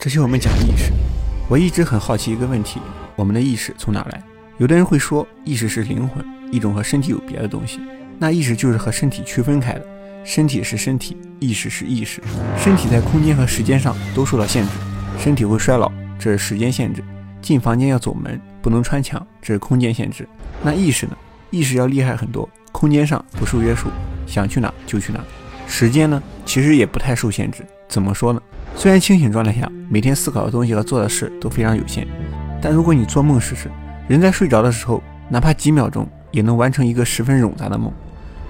这期我们讲意识。我一直很好奇一个问题：我们的意识从哪来？有的人会说，意识是灵魂，一种和身体有别的东西。那意识就是和身体区分开的，身体是身体，意识是意识。身体在空间和时间上都受到限制，身体会衰老，这是时间限制；进房间要走门，不能穿墙，这是空间限制。那意识呢？意识要厉害很多，空间上不受约束，想去哪就去哪。时间呢，其实也不太受限制。怎么说呢？虽然清醒状态下每天思考的东西和做的事都非常有限，但如果你做梦试试，人在睡着的时候，哪怕几秒钟也能完成一个十分冗杂的梦。《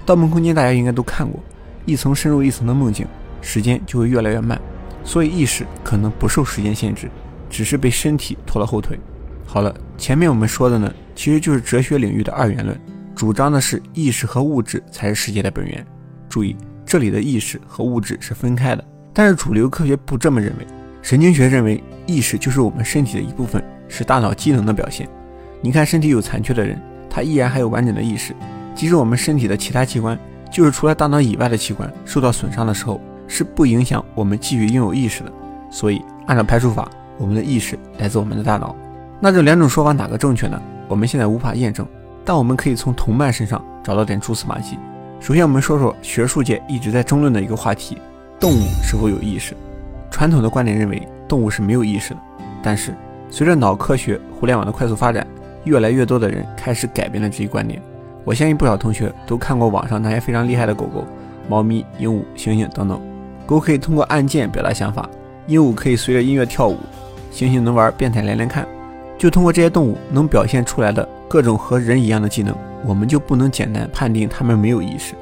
盗梦空间》大家应该都看过，一层深入一层的梦境，时间就会越来越慢。所以意识可能不受时间限制，只是被身体拖了后腿。好了，前面我们说的呢，其实就是哲学领域的二元论，主张的是意识和物质才是世界的本源。注意，这里的意识和物质是分开的。但是主流科学不这么认为，神经学认为意识就是我们身体的一部分，是大脑机能的表现。你看身体有残缺的人，他依然还有完整的意识。即使我们身体的其他器官，就是除了大脑以外的器官受到损伤的时候，是不影响我们继续拥有意识的。所以按照排除法，我们的意识来自我们的大脑。那这两种说法哪个正确呢？我们现在无法验证，但我们可以从同伴身上找到点蛛丝马迹。首先，我们说说学术界一直在争论的一个话题。动物是否有意识？传统的观点认为动物是没有意识的。但是随着脑科学、互联网的快速发展，越来越多的人开始改变了这一观点。我相信不少同学都看过网上那些非常厉害的狗狗、猫咪、鹦鹉、猩猩等等。狗可以通过按键表达想法，鹦鹉可以随着音乐跳舞，猩猩能玩变态连连看。就通过这些动物能表现出来的各种和人一样的技能，我们就不能简单判定它们没有意识。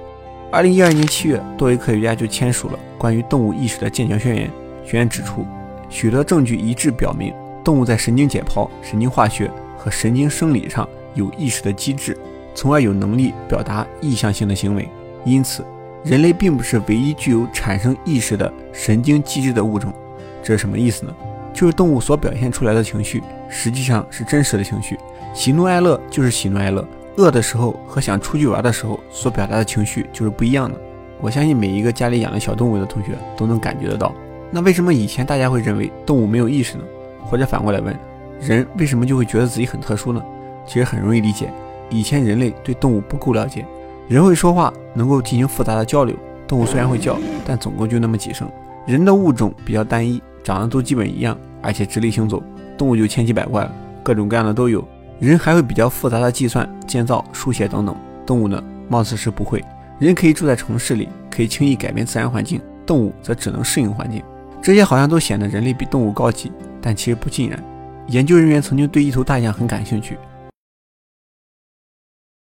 二零一二年七月，多位科学家就签署了关于动物意识的剑桥宣言。宣言指出，许多证据一致表明，动物在神经解剖、神经化学和神经生理上有意识的机制，从而有能力表达意向性的行为。因此，人类并不是唯一具有产生意识的神经机制的物种。这是什么意思呢？就是动物所表现出来的情绪实际上是真实的情绪，喜怒哀乐就是喜怒哀乐。饿的时候和想出去玩的时候所表达的情绪就是不一样的。我相信每一个家里养了小动物的同学都能感觉得到。那为什么以前大家会认为动物没有意识呢？或者反过来问，人为什么就会觉得自己很特殊呢？其实很容易理解，以前人类对动物不够了解。人会说话，能够进行复杂的交流。动物虽然会叫，但总共就那么几声。人的物种比较单一，长得都基本一样，而且直立行走。动物就千奇百怪了，各种各样的都有。人还会比较复杂的计算、建造、书写等等，动物呢，貌似是不会。人可以住在城市里，可以轻易改变自然环境，动物则只能适应环境。这些好像都显得人类比动物高级，但其实不尽然。研究人员曾经对一头大象很感兴趣，